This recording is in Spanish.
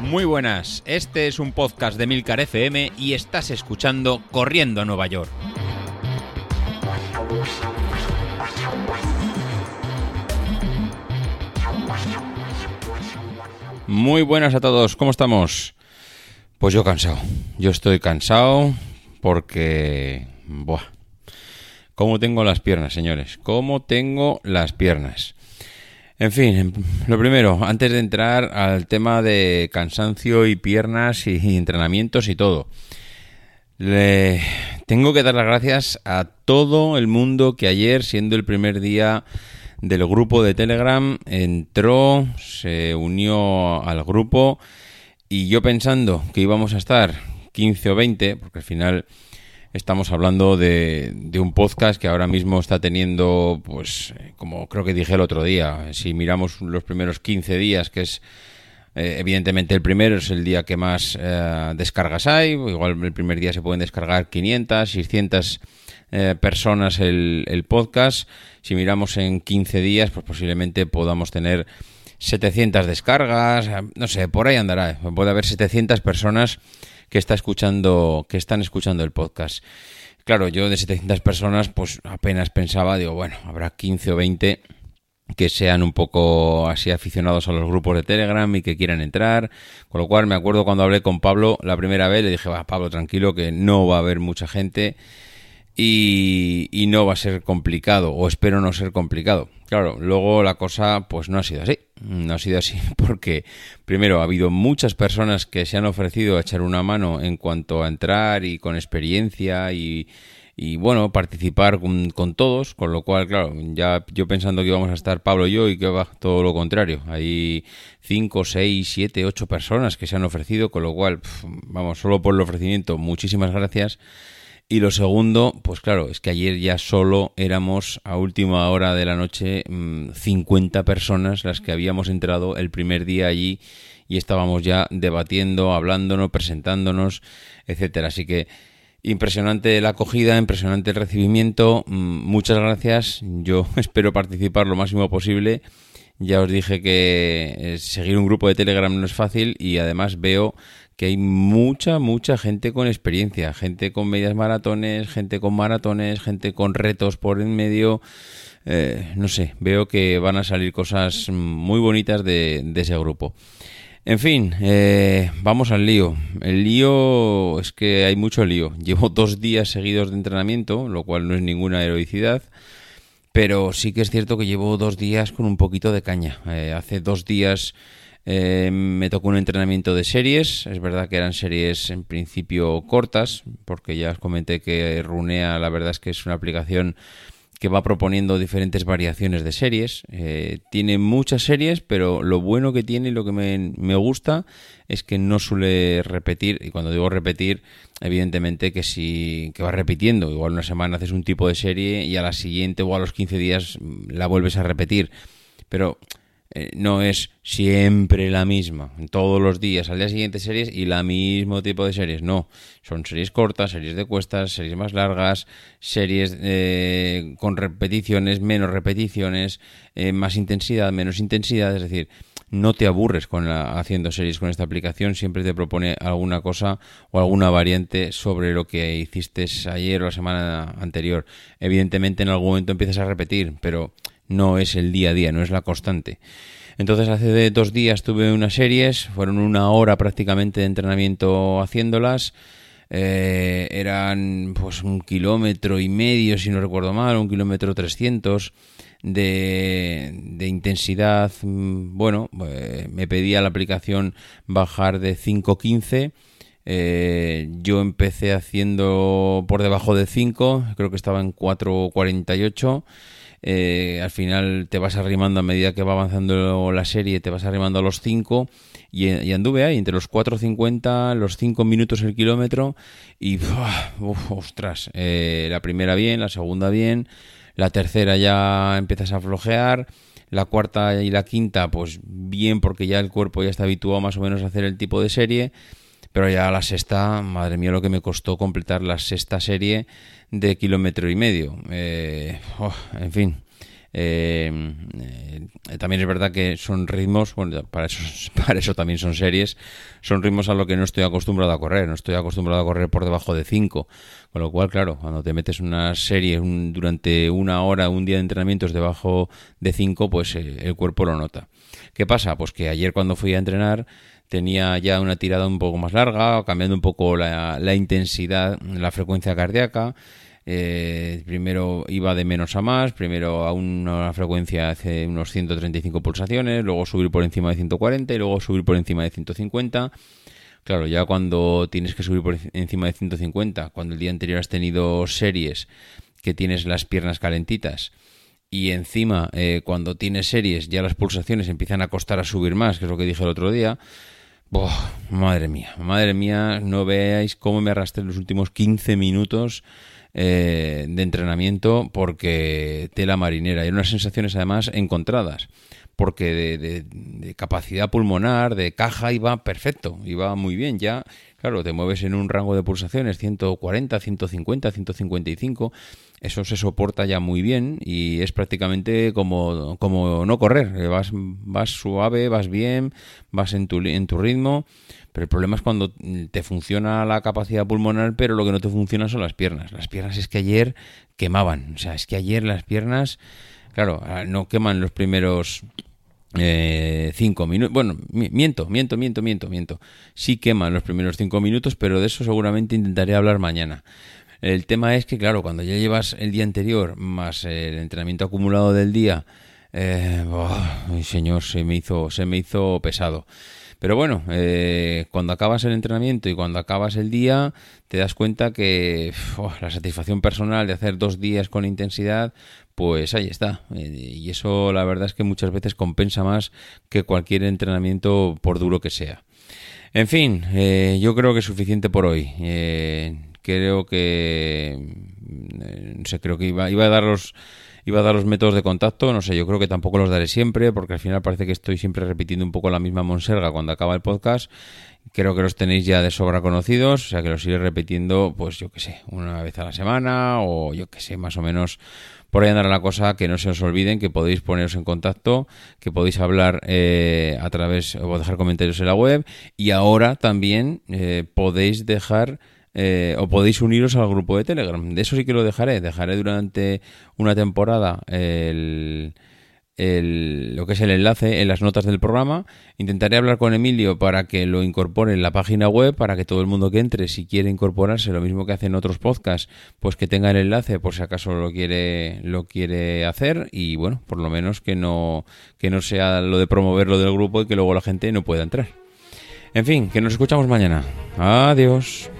Muy buenas, este es un podcast de Milcar FM y estás escuchando Corriendo a Nueva York. Muy buenas a todos, ¿cómo estamos? Pues yo cansado, yo estoy cansado porque... Buah. ¿Cómo tengo las piernas, señores? ¿Cómo tengo las piernas? En fin, em, lo primero, antes de entrar al tema de cansancio y piernas y entrenamientos y todo, le tengo que dar las gracias a todo el mundo que ayer, siendo el primer día del grupo de Telegram, entró, se unió al grupo y yo pensando que íbamos a estar 15 o 20, porque al final estamos hablando de, un podcast que ahora mismo está teniendo, pues, como creo que dije el otro día, si miramos los primeros 15 días, que es eh, evidentemente el primero es el día que más eh, descargas hay, igual el primer día se pueden descargar 500, 600 eh, personas el, podcast. Si miramos en 15 días, pues posiblemente podamos tener 700 descargas, no sé, por ahí andará. Puede haber 700 personas que está escuchando, que están escuchando el podcast. Claro, yo de 700 personas, pues apenas pensaba, digo, bueno, habrá 15 o 20 que sean un poco así aficionados a los grupos de Telegram y que quieran entrar. Con lo cual me acuerdo cuando hablé con Pablo la primera vez, le dije, va, Pablo, tranquilo, que no va a haber mucha gente y, no va a ser complicado, o espero no ser complicado. Claro, luego la cosa pues no ha sido así. No ha sido así porque, primero, ha habido muchas personas que se han ofrecido a echar una mano en cuanto a entrar y con experiencia y, y bueno, participar con, con, todos, con lo cual, claro, ya yo pensando que íbamos a estar Pablo y yo y que va todo lo contrario. Hay 5, 6, 7, 8 personas que se han ofrecido, con lo cual, vamos, solo por el ofrecimiento, muchísimas gracias. Y lo segundo, pues claro, es que ayer ya solo éramos a última hora de la noche 50 mm, personas las que habíamos entrado el primer día allí y estábamos ya debatiendo, hablándonos, presentándonos, etcétera. Así que impresionante la acogida, impresionante el recibimiento. Mm, muchas gracias. Yo espero participar lo máximo posible. Ya os dije que eh, seguir un grupo de Telegram no es fácil y además veo que hay mucha, mucha gente con experiencia, gente con medias maratones, gente con maratones, gente con retos por en medio. Eh, no sé, veo que van a salir cosas muy bonitas de, ese grupo. En fin, eh, vamos al lío. El lío es que hay mucho lío. Llevo dos días seguidos de entrenamiento, lo cual no es ninguna heroicidad. Pero sí que es cierto que llevo dos días con un poquito de caña. Eh, hace dos días eh, me tocó un entrenamiento de series, es verdad que eran series en principio cortas, porque ya os comenté que Runea la verdad es que es una aplicación que va proponiendo diferentes variaciones de series. Eh, tiene muchas series, pero lo bueno que tiene y lo que me, me, gusta es que no suele repetir, y cuando digo repetir, evidentemente que si que va repitiendo, igual una semana haces un tipo de serie y a la siguiente o a los 15 días la vuelves a repetir. Pero eh, no es siempre la misma, todos los días, al día siguiente series y la mismo tipo de series, no, son series cortas, series de cuestas, series más largas, series eh, con repeticiones, menos repeticiones, eh, más intensidad, menos intensidad, es decir, no te aburres con haciendo series con esta aplicación, siempre te propone alguna cosa o alguna variante sobre lo que hiciste ayer o la semana anterior. Evidentemente en algún momento empiezas a repetir, pero no es el día a día, no es la constante. Entonces hace dos días tuve unas series, fueron una hora prácticamente de entrenamiento haciéndolas. Eh, eran pues un kilómetro y medio, si no recuerdo mal, un kilómetro trescientos de, intensidad. Mm, bueno, eh, me pedía la aplicación bajar de 5.15. Eh, yo empecé haciendo por debajo de 5, creo que estaba en 4.48 eh, al final te vas arrimando a medida que va avanzando la serie, te vas arrimando a los 5 y, anduve ahí entre los 4.50, los 5 minutos el kilómetro y ostras, eh, la primera bien, la segunda bien, la tercera ya empiezas a flojear. La cuarta y la quinta, pues bien, porque ya el cuerpo ya está habituado más o menos a hacer el tipo de serie. Pero ya la sexta, madre mía, lo que me costó completar la sexta serie de kilómetro y medio. Eh, oh, en fin, Eh, eh, también es verdad que son ritmos, bueno, para eso, para eso también son series, son ritmos a lo que no estoy acostumbrado a correr, no estoy acostumbrado a correr por debajo de 5, con lo cual, claro, cuando te metes una serie durante una hora, un día de entrenamientos debajo de 5, pues el cuerpo lo nota. ¿Qué pasa? Pues que ayer cuando fui a entrenar tenía ya una tirada un poco más larga, cambiando un poco la, intensidad, la frecuencia cardíaca. Eh, primero iba de menos a más, primero a una frecuencia hace unos 135 pulsaciones, luego subir por encima de 140 y luego subir por encima de 150. Claro, ya cuando tienes que subir por encima de 150, cuando el día anterior has tenido series que tienes las piernas calentitas y encima eh, cuando tienes series ya las pulsaciones empiezan a costar a subir más, que es lo que dije el otro día, madre mía, madre mía, no veáis cómo me arrastré los últimos 15 minutos eh, de entrenamiento porque tela marinera. Y unas sensaciones además encontradas, porque de, de, capacidad pulmonar, de caja, iba perfecto, iba muy bien. Ya, claro, te mueves en un rango de pulsaciones 140, 150, 155 eso se soporta ya muy bien y es prácticamente como, como no correr. Vas, vas suave, vas bien, vas en tu, en tu ritmo, pero el problema es cuando te funciona la capacidad pulmonar, pero lo que no te funciona son las piernas. Las piernas es que ayer quemaban, o sea, es que ayer las piernas, claro, ah, no queman los primeros eh, cinco minutos. Bueno, miento, miento, miento, miento, miento. Sí queman los primeros cinco minutos, pero de eso seguramente intentaré hablar mañana. El tema es que, claro, cuando ya llevas el día anterior más el entrenamiento acumulado del día, eh, señor, se me hizo, se me hizo pesado. Pero bueno, eh, cuando acabas el entrenamiento y cuando acabas el día, te das cuenta que la satisfacción personal de hacer dos días con intensidad, pues ahí está. Eh, y eso la verdad es que muchas veces compensa más que cualquier entrenamiento por duro que sea. En fin, eh, yo creo que es suficiente por hoy creo que no sé, creo que iba, iba a dar los iba a dar los métodos de contacto, no sé, yo creo que tampoco los daré siempre, porque al final parece que estoy siempre repitiendo un poco la misma monserga cuando acaba el podcast. Creo que los tenéis ya de sobra conocidos, o sea que los iré repitiendo, pues yo que sé, una vez a la semana, o yo que sé, más o menos por ahí andará la cosa, que no se os olviden, que podéis poneros en contacto, que podéis hablar eh, a través, o dejar comentarios en la web, y ahora también eh, podéis dejar eh, o podéis uniros al grupo de Telegram. De eso sí que lo dejaré. Dejaré durante una temporada el, lo que es el enlace en las notas del programa. Intentaré hablar con Emilio para que lo incorpore en la página web, para que todo el mundo que entre, si quiere incorporarse, lo mismo que hacen otros podcasts, pues que tenga el enlace por si acaso lo quiere, lo quiere hacer. Y bueno, por lo menos que no, que no sea lo de promoverlo del grupo y que luego la gente no pueda entrar. En fin, que nos escuchamos mañana. Adiós.